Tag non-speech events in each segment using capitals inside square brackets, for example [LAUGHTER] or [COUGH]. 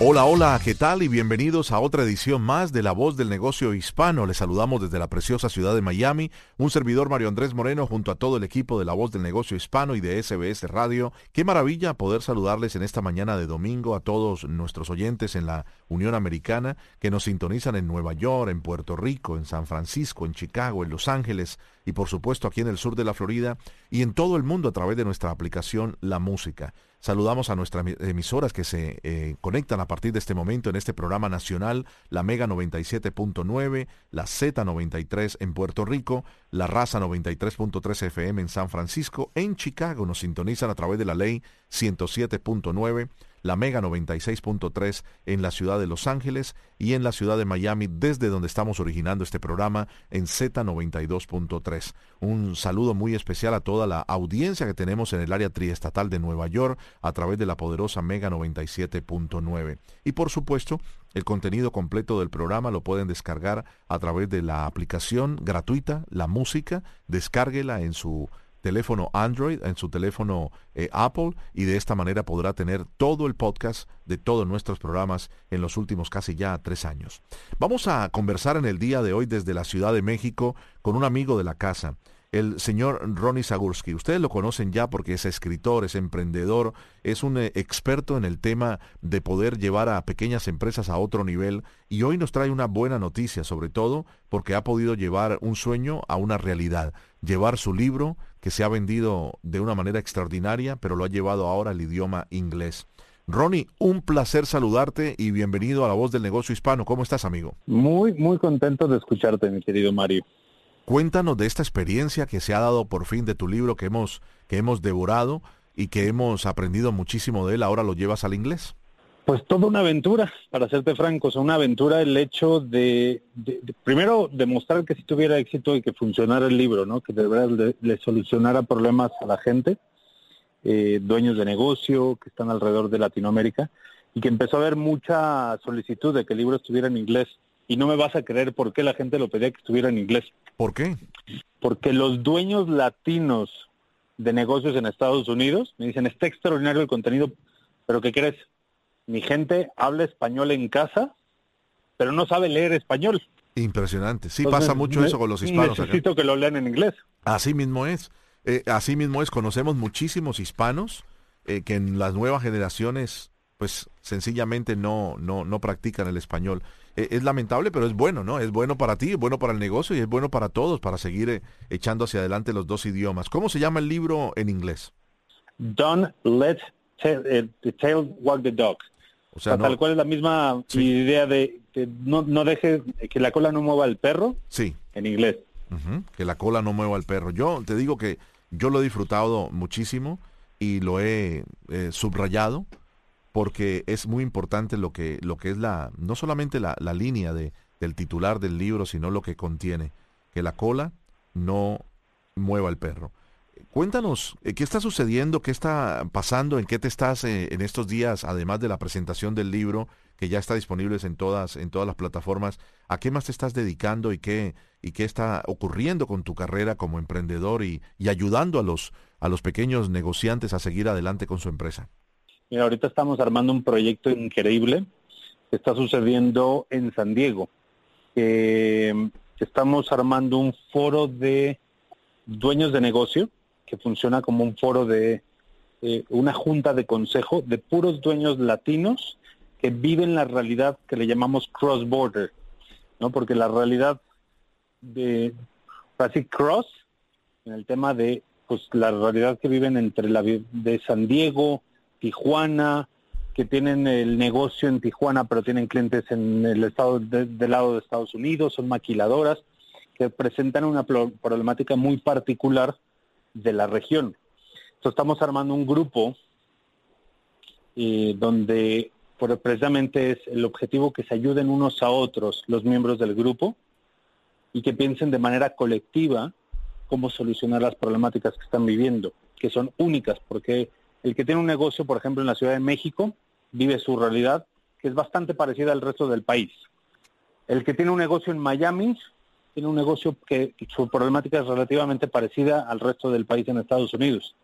Hola, hola, ¿qué tal? Y bienvenidos a otra edición más de La Voz del Negocio Hispano. Les saludamos desde la preciosa ciudad de Miami, un servidor Mario Andrés Moreno junto a todo el equipo de La Voz del Negocio Hispano y de SBS Radio. Qué maravilla poder saludarles en esta mañana de domingo a todos nuestros oyentes en la Unión Americana que nos sintonizan en Nueva York, en Puerto Rico, en San Francisco, en Chicago, en Los Ángeles y por supuesto aquí en el sur de la Florida y en todo el mundo a través de nuestra aplicación La Música. Saludamos a nuestras emisoras que se eh, conectan a partir de este momento en este programa nacional, la Mega 97.9, la Z93 en Puerto Rico, la Raza 93.3 FM en San Francisco, en Chicago. Nos sintonizan a través de la ley 107.9 la Mega 96.3 en la ciudad de Los Ángeles y en la ciudad de Miami, desde donde estamos originando este programa en Z92.3. Un saludo muy especial a toda la audiencia que tenemos en el área triestatal de Nueva York a través de la poderosa Mega 97.9. Y por supuesto, el contenido completo del programa lo pueden descargar a través de la aplicación gratuita, la música, descárguela en su teléfono Android, en su teléfono eh, Apple y de esta manera podrá tener todo el podcast de todos nuestros programas en los últimos casi ya tres años. Vamos a conversar en el día de hoy desde la Ciudad de México con un amigo de la casa el señor Ronnie Zagursky. Ustedes lo conocen ya porque es escritor, es emprendedor, es un eh, experto en el tema de poder llevar a pequeñas empresas a otro nivel y hoy nos trae una buena noticia, sobre todo porque ha podido llevar un sueño a una realidad, llevar su libro que se ha vendido de una manera extraordinaria, pero lo ha llevado ahora al idioma inglés. Ronnie, un placer saludarte y bienvenido a la voz del negocio hispano. ¿Cómo estás, amigo? Muy, muy contento de escucharte, mi querido Mario. Cuéntanos de esta experiencia que se ha dado por fin de tu libro que hemos, que hemos devorado y que hemos aprendido muchísimo de él. Ahora lo llevas al inglés. Pues toda una aventura, para serte franco, es una aventura el hecho de, primero demostrar que si tuviera éxito y que funcionara el libro, ¿no? Que de verdad le, solucionara problemas a la gente, eh, dueños de negocio que están alrededor de Latinoamérica, y que empezó a haber mucha solicitud de que el libro estuviera en inglés y no me vas a creer por qué la gente lo pedía que estuviera en inglés. ¿Por qué? Porque los dueños latinos de negocios en Estados Unidos me dicen, está extraordinario el contenido, pero ¿qué crees? Mi gente habla español en casa, pero no sabe leer español. Impresionante. Sí, pasa mucho eso con los hispanos. Necesito que lo lean en inglés. Así mismo es. Eh, así mismo es. Conocemos muchísimos hispanos eh, que en las nuevas generaciones, pues sencillamente no, no, no practican el español. Eh, es lamentable, pero es bueno, ¿no? Es bueno para ti, es bueno para el negocio y es bueno para todos para seguir eh, echando hacia adelante los dos idiomas. ¿Cómo se llama el libro en inglés? Don't let eh, the tail walk the dog. O sea, tal cual es la misma idea de que no, no deje que la cola no mueva al perro. Sí. En inglés. Que la cola no mueva al perro. Yo te digo que yo lo he disfrutado muchísimo y lo he subrayado porque es muy importante lo que, lo que es la, no solamente la, la línea de, del titular del libro, sino lo que contiene, que la cola no mueva el perro. Cuéntanos, eh, ¿qué está sucediendo? ¿Qué está pasando? ¿En qué te estás eh, en estos días, además de la presentación del libro, que ya está disponible en todas, en todas las plataformas? ¿A qué más te estás dedicando y qué, y qué está ocurriendo con tu carrera como emprendedor y, y ayudando a los, a los pequeños negociantes a seguir adelante con su empresa? Mira, ahorita estamos armando un proyecto increíble que está sucediendo en San Diego. estamos armando un foro de dueños de negocio que funciona como un foro de eh, una junta de consejo de puros dueños latinos que viven la realidad que le llamamos cross border, ¿no? Porque la realidad de así cross en el tema de pues la realidad que viven entre la de San Diego, Tijuana, que tienen el negocio en Tijuana, pero tienen clientes en el estado del lado de Estados Unidos, son maquiladoras que presentan una problemática muy particular de la región. Entonces estamos armando un grupo eh, donde pero precisamente es el objetivo que se ayuden unos a otros los miembros del grupo y que piensen de manera colectiva cómo solucionar las problemáticas que están viviendo, que son únicas, porque el que tiene un negocio, por ejemplo, en la Ciudad de México, vive su realidad, que es bastante parecida al resto del país. El que tiene un negocio en Miami, tiene un negocio que su problemática es relativamente parecida al resto del país en Estados Unidos.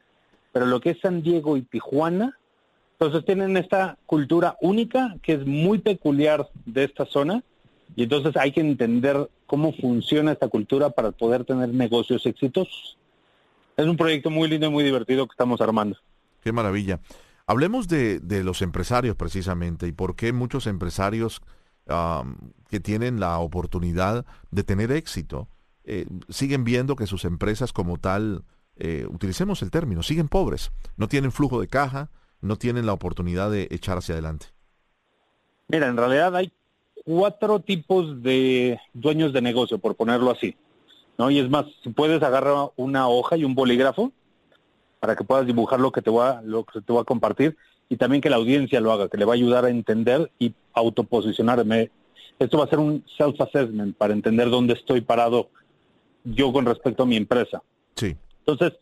Pero lo que es San Diego y Tijuana, entonces tienen esta cultura única que es muy peculiar de esta zona y entonces hay que entender cómo funciona esta cultura para poder tener negocios exitosos. Es un proyecto muy lindo y muy divertido que estamos armando. Qué maravilla. Hablemos de, los empresarios precisamente y por qué muchos empresarios que tienen la oportunidad de tener éxito eh, siguen viendo que sus empresas como tal, eh, utilicemos el término, siguen pobres, no tienen flujo de caja, no tienen la oportunidad de echar hacia adelante. Mira, en realidad hay cuatro tipos de dueños de negocio, por ponerlo así. ¿no? Y es más, si puedes agarrar una hoja y un bolígrafo para que puedas dibujar lo que te voy a, lo que te voy a compartir y también que la audiencia lo haga, que le va a ayudar a entender y autoposicionarme. Esto va a ser un self-assessment para entender dónde estoy parado yo con respecto a mi empresa. Sí. Entonces,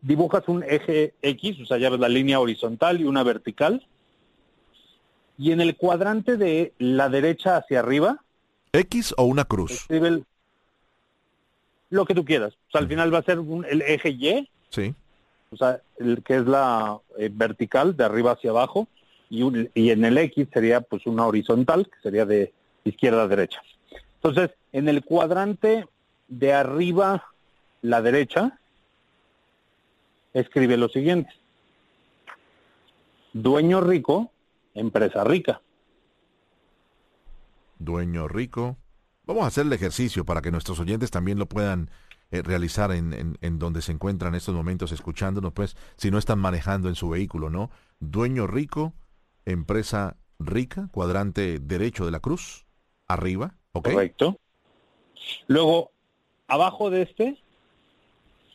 dibujas un eje X, o sea, ya ves la línea horizontal y una vertical, y en el cuadrante de la derecha hacia arriba. ¿X o una cruz? Escribe lo que tú quieras. O sea, al final va a ser el eje Y. Sí. O sea, el que es la eh, vertical de arriba hacia abajo. Y, y en el X sería pues una horizontal, que sería de izquierda a derecha. Entonces, en el cuadrante de arriba, la derecha, escribe lo siguiente. Dueño rico empresa rica. Dueño rico. Vamos a hacer el ejercicio para que nuestros oyentes también lo puedan eh, realizar en, en, donde se encuentran en estos momentos escuchándonos, pues si no están manejando en su vehículo, ¿no? Dueño rico, empresa rica, cuadrante derecho de la cruz, arriba, ¿ok? Correcto. Luego, abajo de este,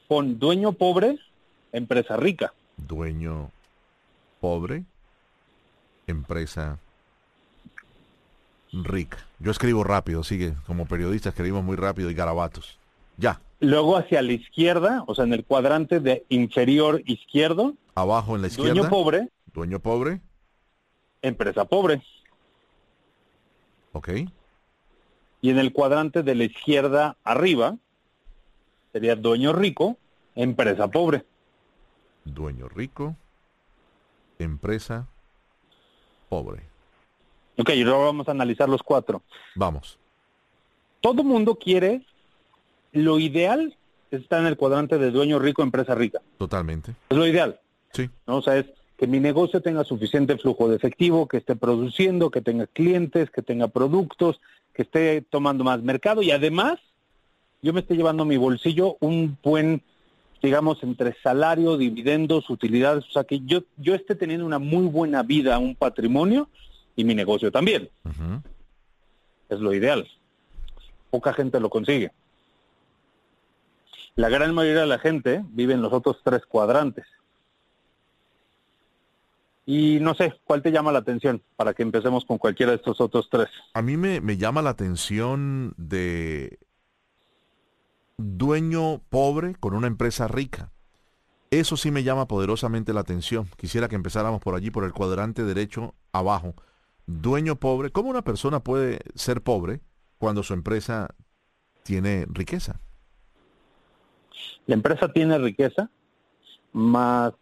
pon dueño pobre, empresa rica. Dueño pobre, empresa rica. Yo escribo rápido, sigue, como periodista escribimos muy rápido y garabatos. Ya. Luego hacia la izquierda, o sea, en el cuadrante de inferior izquierdo. Abajo en la izquierda. Dueño pobre. Dueño pobre. Empresa pobre. Ok. Y en el cuadrante de la izquierda arriba sería dueño rico, empresa pobre. Dueño rico, empresa pobre. Ok, y luego vamos a analizar los cuatro. Vamos. Todo mundo quiere, lo ideal está en el cuadrante de dueño rico, empresa rica. Totalmente. Es lo ideal. Sí. ¿no? O sea, es que mi negocio tenga suficiente flujo de efectivo, que esté produciendo, que tenga clientes, que tenga productos, que esté tomando más mercado y además yo me esté llevando a mi bolsillo un buen digamos, entre salario, dividendos, utilidades, o sea, que yo, yo esté teniendo una muy buena vida, un patrimonio y mi negocio también. Es lo ideal. Poca gente lo consigue. La gran mayoría de la gente vive en los otros tres cuadrantes. Y no sé, ¿cuál te llama la atención para que empecemos con cualquiera de estos otros tres? A mí me, me llama la atención de dueño pobre con una empresa rica. Eso sí me llama poderosamente la atención. Quisiera que empezáramos por allí, por el cuadrante derecho abajo. Dueño pobre. ¿Cómo una persona puede ser pobre cuando su empresa tiene riqueza? La empresa tiene riqueza, más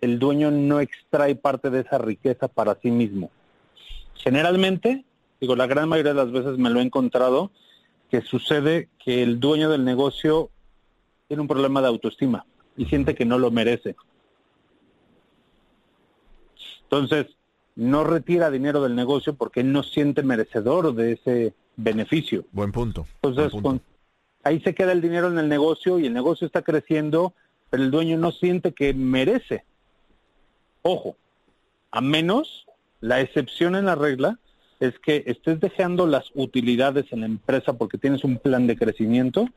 el dueño no extrae parte de esa riqueza para sí mismo. Generalmente, digo, la gran mayoría de las veces me lo he encontrado, que sucede que el dueño del negocio tiene un problema de autoestima y siente que no lo merece. Entonces, no retira dinero del negocio porque no siente merecedor de ese beneficio. Buen punto. Entonces, ahí se queda el dinero en el negocio y el negocio está creciendo, pero el dueño no siente que merece. Ojo, a menos la excepción en la regla es que estés dejando las utilidades en la empresa porque tienes un plan de crecimiento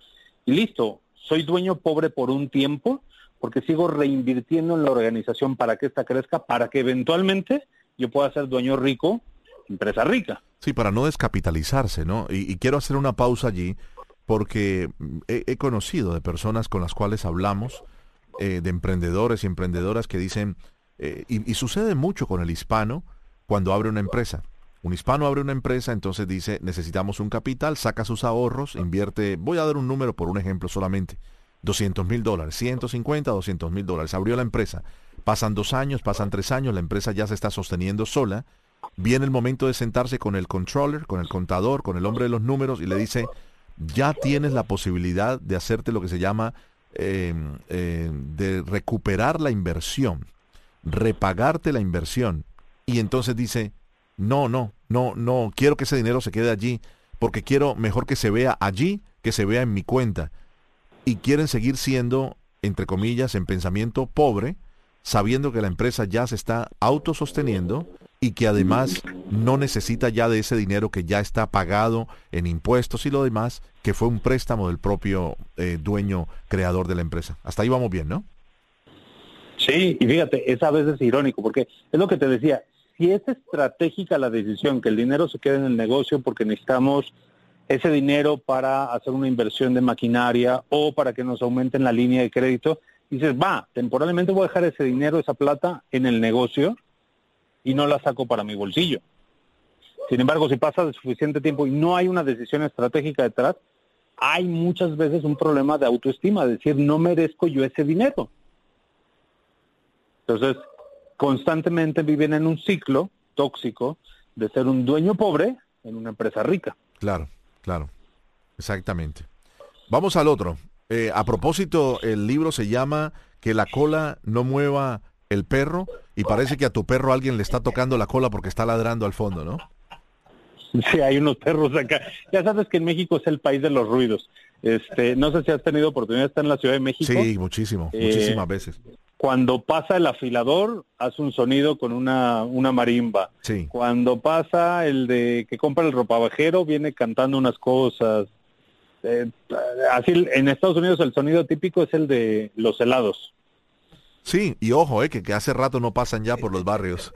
y listo, soy dueño pobre por un tiempo porque sigo reinvirtiendo en la organización para que ésta crezca, para que eventualmente yo pueda ser dueño rico empresa rica. Sí, para no descapitalizarse, ¿no? Y, quiero hacer una pausa allí porque he, conocido de personas con las cuales hablamos, eh, de emprendedores y emprendedoras que dicen, eh, y, sucede mucho con el hispano cuando abre una empresa. Un hispano abre una empresa, entonces dice, necesitamos un capital, saca sus ahorros, invierte, voy a dar un número por un ejemplo solamente, 200 mil dólares, 150, 200 mil dólares. Abrió la empresa. Pasan dos años, pasan tres años, la empresa ya se está sosteniendo sola. Viene el momento de sentarse con el controller, con el contador, con el hombre de los números y le dice, ya tienes la posibilidad de hacerte lo que se llama em, em, de recuperar la inversión, repagarte la inversión. Y entonces dice, no, no, no, no, quiero que ese dinero se quede allí, porque quiero mejor que se vea allí que se vea en mi cuenta. Y quieren seguir siendo, entre comillas, en pensamiento pobre, sabiendo que la empresa ya se está autososteniendo y que además no necesita ya de ese dinero que ya está pagado en impuestos y lo demás, que fue un préstamo del propio eh, dueño creador de la empresa. Hasta ahí vamos bien, ¿no? Sí, y fíjate, es a veces irónico, porque es lo que te decía, si es estratégica la decisión, que el dinero se quede en el negocio porque necesitamos ese dinero para hacer una inversión de maquinaria o para que nos aumenten la línea de crédito, dices, va, temporalmente voy a dejar ese dinero, esa plata en el negocio y no la saco para mi bolsillo. Sin embargo, si pasa de suficiente tiempo y no hay una decisión estratégica detrás, hay muchas veces un problema de autoestima, decir, no merezco yo ese dinero. Entonces, constantemente viven en un ciclo tóxico de ser un dueño pobre en una empresa rica. Claro, claro, exactamente. Vamos al otro. Eh, a propósito, el libro se llama Que la cola no mueva el perro y parece que a tu perro alguien le está tocando la cola porque está ladrando al fondo, ¿no? Sí, hay unos perros acá. Ya sabes que en México es el país de los ruidos. Este, no sé si has tenido oportunidad de estar en la Ciudad de México. Sí, muchísimo, eh, muchísimas veces. Cuando pasa el afilador, hace un sonido con una, una marimba. Sí. Cuando pasa el de que compra el ropavajero, viene cantando unas cosas. Eh, así en Estados Unidos el sonido típico es el de los helados. Sí, y ojo, eh, que, que, hace rato no pasan ya por los barrios.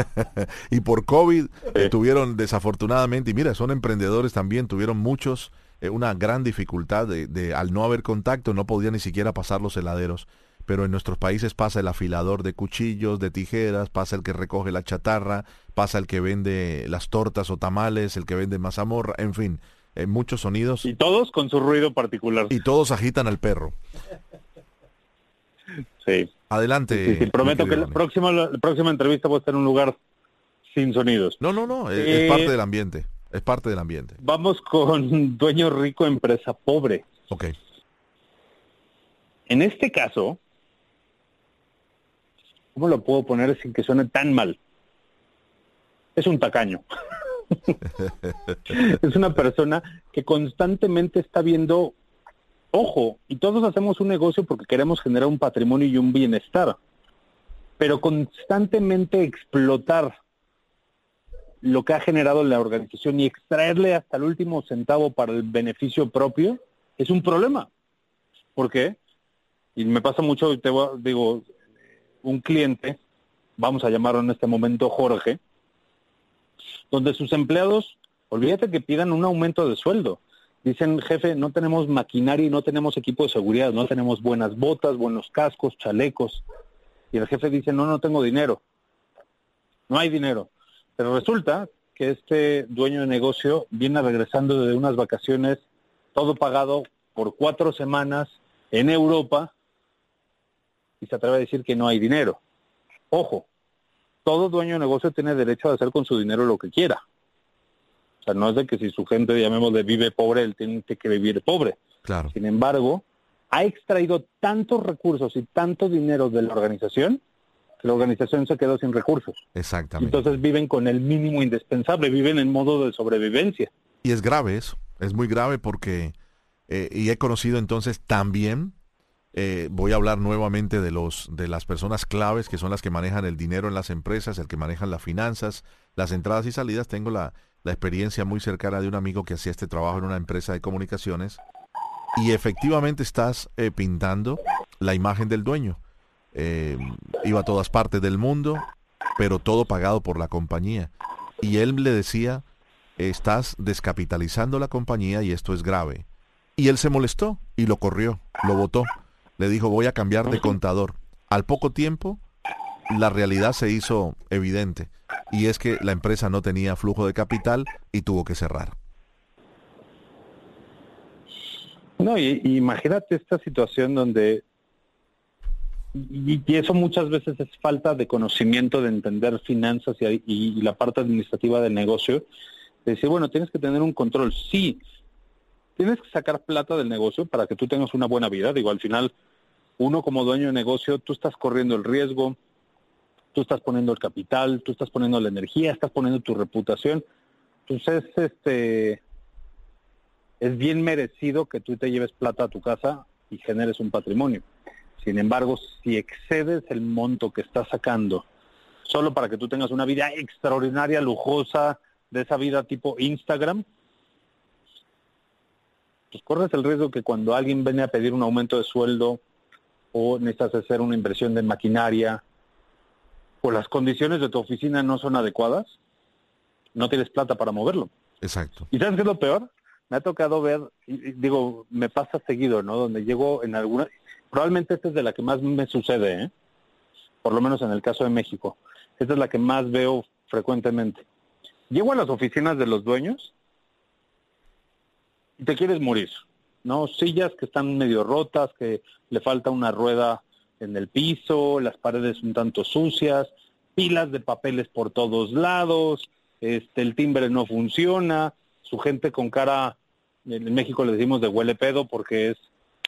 [LAUGHS] y por COVID eh, tuvieron desafortunadamente, y mira, son emprendedores también, tuvieron muchos, eh, una gran dificultad de, de, al no haber contacto, no podían ni siquiera pasar los heladeros. Pero en nuestros países pasa el afilador de cuchillos, de tijeras, pasa el que recoge la chatarra, pasa el que vende las tortas o tamales, el que vende mazamorra, en fin, muchos sonidos. Y todos con su ruido particular. Y todos agitan al perro. Sí. Adelante. Sí, prometo que la próxima, la próxima entrevista va a estar en un lugar sin sonidos. No, no, no, es, parte del ambiente. Es parte del ambiente. Vamos con [LAUGHS] dueño rico, empresa pobre. Ok. En este caso, ¿cómo lo puedo poner sin que suene tan mal? Es un tacaño. [LAUGHS] [LAUGHS] es una persona que constantemente está viendo Ojo, y todos hacemos un negocio porque queremos generar un patrimonio y un bienestar, pero constantemente explotar lo que ha generado la organización y extraerle hasta el último centavo para el beneficio propio es un problema. ¿Por qué? Y me pasa mucho, te digo, un cliente, vamos a llamarlo en este momento Jorge, donde sus empleados, olvídate que pidan un aumento de sueldo, Dicen, jefe, no tenemos maquinaria y no tenemos equipo de seguridad, no tenemos buenas botas, buenos cascos, chalecos. Y el jefe dice, no, no tengo dinero. No hay dinero. Pero resulta que este dueño de negocio viene regresando de unas vacaciones, todo pagado por cuatro semanas en Europa, y se atreve a decir que no hay dinero. Ojo, todo dueño de negocio tiene derecho a hacer con su dinero lo que quiera. O sea, no es de que si su gente, llamémosle, vive pobre, él tiene que vivir pobre. Claro. Sin embargo, ha extraído tantos recursos y tanto dinero de la organización que la organización se quedó sin recursos. Exactamente. Entonces viven con el mínimo indispensable, viven en modo de sobrevivencia. Y es grave eso, es muy grave porque, eh, y he conocido entonces también, eh, voy a hablar nuevamente de, los, de las personas claves que son las que manejan el dinero en las empresas, el que manejan las finanzas, las entradas y salidas. Tengo la, la experiencia muy cercana de un amigo que hacía este trabajo en una empresa de comunicaciones y efectivamente estás eh, pintando la imagen del dueño. Eh, iba a todas partes del mundo, pero todo pagado por la compañía. Y él le decía, estás descapitalizando la compañía y esto es grave. Y él se molestó y lo corrió, lo votó. Le dijo, voy a cambiar de contador. Al poco tiempo, la realidad se hizo evidente y es que la empresa no tenía flujo de capital y tuvo que cerrar. No, y, imagínate esta situación donde, y, eso muchas veces es falta de conocimiento de entender finanzas y, la parte administrativa del negocio, de decir, bueno, tienes que tener un control, sí, tienes que sacar plata del negocio para que tú tengas una buena vida, digo, al final, uno como dueño de negocio, tú estás corriendo el riesgo, tú estás poniendo el capital, tú estás poniendo la energía, estás poniendo tu reputación, entonces, este es bien merecido que tú te lleves plata a tu casa y generes un patrimonio. Sin embargo, si excedes el monto que estás sacando solo para que tú tengas una vida extraordinaria, lujosa, de esa vida tipo Instagram, pues corres el riesgo que cuando alguien viene a pedir un aumento de sueldo o necesitas hacer una inversión de maquinaria o las condiciones de tu oficina no son adecuadas, no tienes plata para moverlo. Exacto. ¿Y sabes qué es lo peor? me ha tocado ver, digo, me pasa seguido, ¿no? Donde llego en alguna, probablemente esta es de la que más me sucede, ¿eh? Por lo menos en el caso de México. Esta es la que más veo frecuentemente. Llego a las oficinas de los dueños y te quieres morir, ¿no? Sillas que están medio rotas, que le falta una rueda en el piso, las paredes un tanto sucias, pilas de papeles por todos lados, este, el timbre no funciona, su gente con cara en México le decimos de huele pedo porque es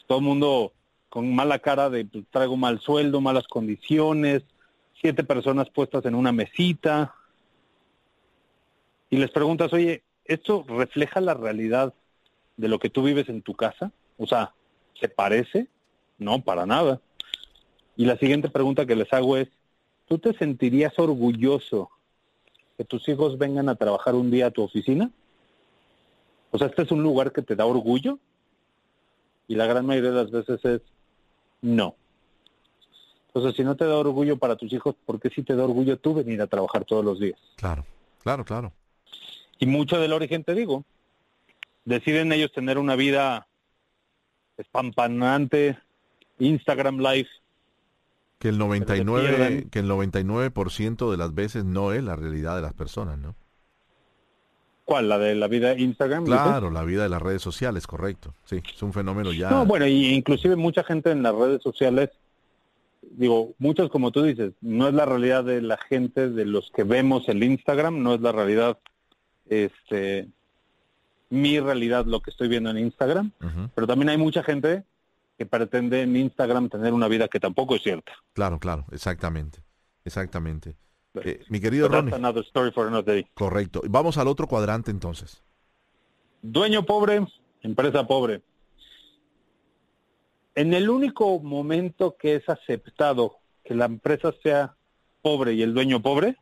todo el mundo con mala cara de pues, traigo mal sueldo, malas condiciones, siete personas puestas en una mesita. Y les preguntas, oye, ¿esto refleja la realidad de lo que tú vives en tu casa? O sea, ¿se parece? No, para nada. Y la siguiente pregunta que les hago es, ¿tú te sentirías orgulloso que tus hijos vengan a trabajar un día a tu oficina? O sea, este es un lugar que te da orgullo y la gran mayoría de las veces es no. Entonces, si no te da orgullo para tus hijos, ¿por qué sí te da orgullo tú venir a trabajar todos los días? Claro, claro, claro. Y mucho del origen, te digo, deciden ellos tener una vida espampanante, Instagram Live. Que el 99, que el 99% de las veces no es la realidad de las personas, ¿no? ¿Cuál? ¿La de la vida de Instagram? Claro, la vida de las redes sociales, correcto. Sí, es un fenómeno ya. No, bueno, y inclusive mucha gente en las redes sociales, digo, muchos como tú dices, no es la realidad de la gente de los que vemos el Instagram, no es la realidad, este, mi realidad lo que estoy viendo en Instagram, pero también hay mucha gente que pretende en Instagram tener una vida que tampoco es cierta. Claro, claro, exactamente, exactamente. Eh, mi querido Ronnie. Correcto. Vamos al otro cuadrante entonces. Dueño pobre, empresa pobre. En el único momento que es aceptado que la empresa sea pobre y el dueño pobre,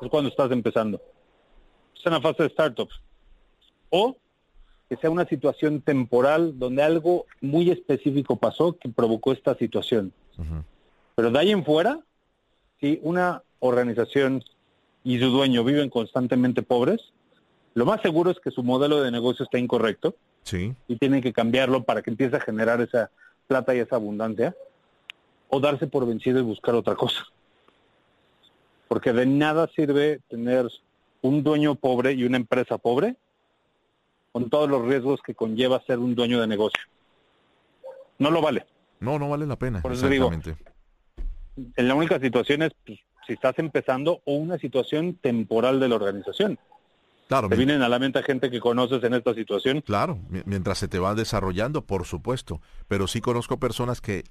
es cuando estás empezando. Es una fase de startup. O que sea una situación temporal donde algo muy específico pasó que provocó esta situación. Pero de ahí en fuera, si una organización y su dueño viven constantemente pobres, lo más seguro es que su modelo de negocio está incorrecto sí. y tienen que cambiarlo para que empiece a generar esa plata y esa abundancia o darse por vencido y buscar otra cosa. Porque de nada sirve tener un dueño pobre y una empresa pobre con todos los riesgos que conlleva ser un dueño de negocio. No lo vale. No, no vale la pena. Por eso digo, en la única situación es pues, si estás empezando o una situación temporal de la organización. Claro, te vienen a la mente gente que conoces en esta situación. Claro, mientras se te va desarrollando, por supuesto. Pero sí conozco personas que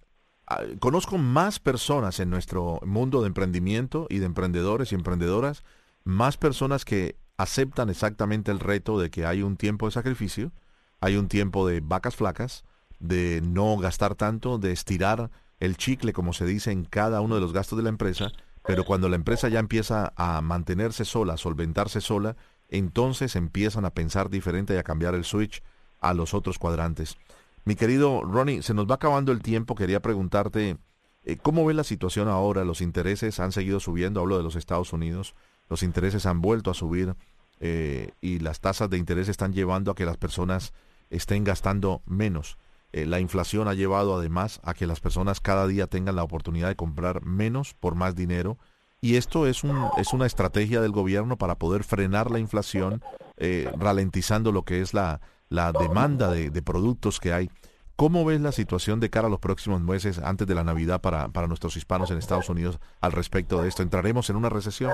ah, conozco más personas en nuestro mundo de emprendimiento y de emprendedores y emprendedoras, más personas que aceptan exactamente el reto de que hay un tiempo de sacrificio, hay un tiempo de vacas flacas, de no gastar tanto, de estirar el chicle, como se dice, en cada uno de los gastos de la empresa, pero cuando la empresa ya empieza a mantenerse sola, a solventarse sola, entonces empiezan a pensar diferente y a cambiar el switch a los otros cuadrantes. Mi querido Ronnie, se nos va acabando el tiempo, quería preguntarte, eh, ¿cómo ve la situación ahora? Los intereses han seguido subiendo, hablo de los Estados Unidos. los intereses han vuelto a subir eh, y las tasas de interés están llevando a que las personas estén gastando menos. Eh, la inflación ha llevado además a que las personas cada día tengan la oportunidad de comprar menos por más dinero. Y esto es, un, es una estrategia del gobierno para poder frenar la inflación, eh, ralentizando lo que es la, la demanda de, de, productos que hay. ¿Cómo ves la situación de cara a los próximos meses antes de la Navidad para, para nuestros hispanos en Estados Unidos al respecto de esto? ¿Entraremos en una recesión?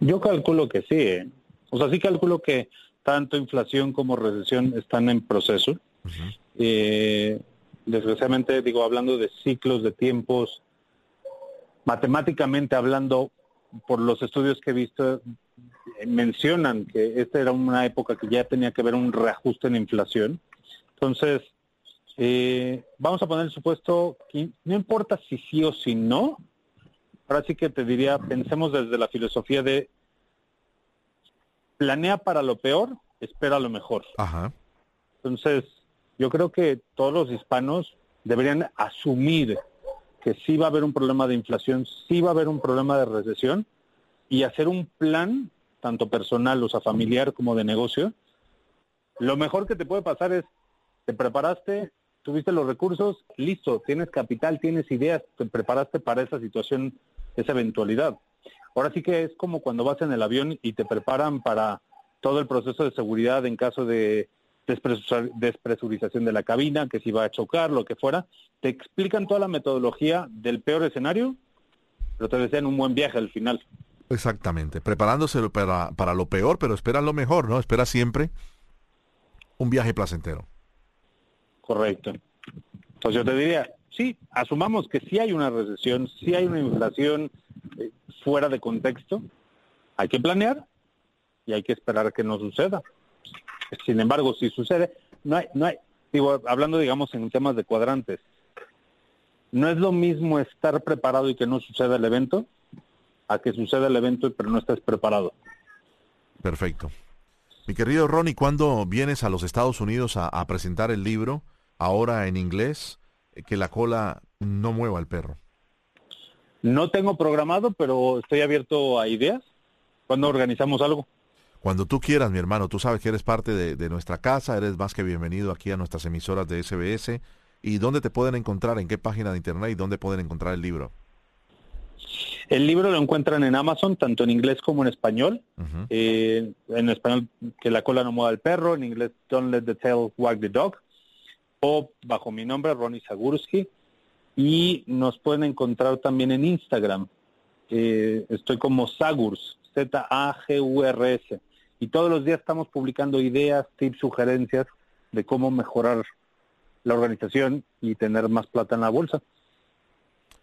Yo calculo que sí. ¿eh? O sea, sí calculo que tanto inflación como recesión están en proceso. eh, desgraciadamente, digo, hablando de ciclos de tiempos, matemáticamente hablando, por los estudios que he visto, eh, mencionan que esta era una época que ya tenía que haber un reajuste en inflación. Entonces, eh, vamos a poner el supuesto, que no importa si sí o si no, ahora sí que te diría, pensemos desde la filosofía de planea para lo peor, espera lo mejor. Ajá. Entonces, yo creo que todos los hispanos deberían asumir que sí va a haber un problema de inflación, sí va a haber un problema de recesión y hacer un plan, tanto personal, o sea, familiar como de negocio. Lo mejor que te puede pasar es, te preparaste, tuviste los recursos, listo, tienes capital, tienes ideas, te preparaste para esa situación, esa eventualidad. Ahora sí que es como cuando vas en el avión y te preparan para todo el proceso de seguridad en caso de despresurización de la cabina, que si va a chocar, lo que fuera. Te explican toda la metodología del peor escenario, pero te desean un buen viaje al final. Exactamente, preparándose para, para lo peor, pero espera lo mejor, ¿no? Espera siempre un viaje placentero. Correcto. Entonces yo te diría, sí, asumamos que sí hay una recesión, sí hay una inflación eh, fuera de contexto, hay que planear y hay que esperar que no suceda. Sin embargo, si sucede, no hay, no hay, digo, hablando digamos en temas de cuadrantes, no es lo mismo estar preparado y que no suceda el evento, a que suceda el evento pero no estés preparado. Perfecto. Mi querido Ronnie, ¿cuándo vienes a los Estados Unidos a, a presentar el libro, ahora en inglés, que la cola no mueva el perro? No tengo programado, pero estoy abierto a ideas. cuando organizamos algo? Cuando tú quieras, mi hermano, tú sabes que eres parte de, de, nuestra casa, eres más que bienvenido aquí a nuestras emisoras de SBS. ¿Y dónde te pueden encontrar? ¿En qué página de internet? ¿Y dónde pueden encontrar el libro? El libro lo encuentran en Amazon, tanto en inglés como en español. Uh -huh. eh, en español, Que la cola no mueva el perro. En inglés, Don't let the tail wag the dog. O bajo mi nombre, Ronnie Zagursky. Y nos pueden encontrar también en Instagram. Eh, estoy como Zagurs, Z-A-G-U-R-S. Y todos los días estamos publicando ideas, tips, sugerencias de cómo mejorar la organización y tener más plata en la bolsa.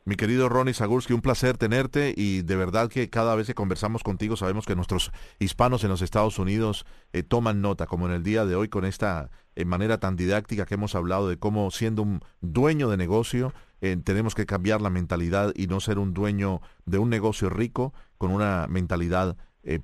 Mi querido Ronnie Zagursky, un placer tenerte y de verdad que cada vez que conversamos contigo sabemos que nuestros hispanos en los Estados Unidos eh, toman nota, como en el día de hoy con esta eh, manera tan didáctica que hemos hablado de cómo siendo un dueño de negocio eh, tenemos que cambiar la mentalidad y no ser un dueño de un negocio rico con una mentalidad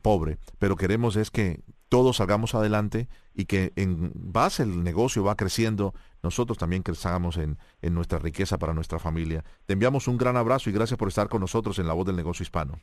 pobre. Pero queremos es que todos salgamos adelante y que en base el negocio va creciendo, nosotros también crezcamos en, en, nuestra riqueza para nuestra familia. Te enviamos un gran abrazo y gracias por estar con nosotros en La Voz del Negocio Hispano.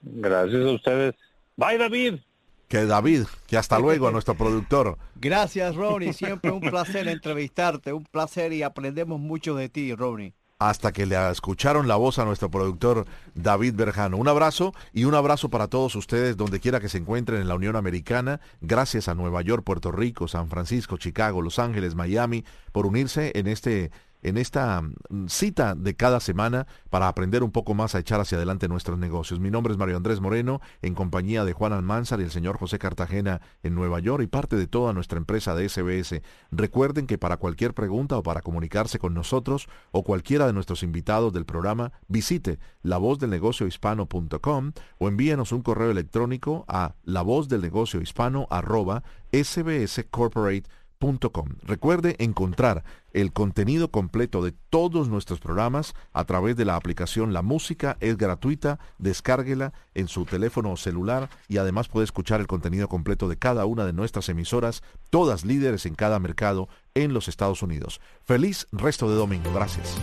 Gracias a ustedes. Bye, David. Que David, que hasta luego a [LAUGHS] nuestro productor. Gracias, Ronnie. Siempre un placer [LAUGHS] entrevistarte, un placer y aprendemos mucho de ti, Ronnie hasta que le escucharon la voz a nuestro productor David Berjano. Un abrazo y un abrazo para todos ustedes donde quiera que se encuentren en la Unión Americana. Gracias a Nueva York, Puerto Rico, San Francisco, Chicago, Los Ángeles, Miami por unirse en este en esta cita de cada semana para aprender un poco más a echar hacia adelante nuestros negocios. Mi nombre es Mario Andrés Moreno, en compañía de Juan Almanzar y el señor José Cartagena en Nueva York y parte de toda nuestra empresa de SBS. Recuerden que para cualquier pregunta o para comunicarse con nosotros o cualquiera de nuestros invitados del programa, visite lavozdelnegociohispano.com o envíenos un correo electrónico a lavozdelnegociohispano Recuerde encontrar el contenido completo de todos nuestros programas a través de la aplicación La Música. Es gratuita, descárguela en su teléfono celular y además puede escuchar el contenido completo de cada una de nuestras emisoras, todas líderes en cada mercado en los Estados Unidos. Feliz resto de domingo. Gracias.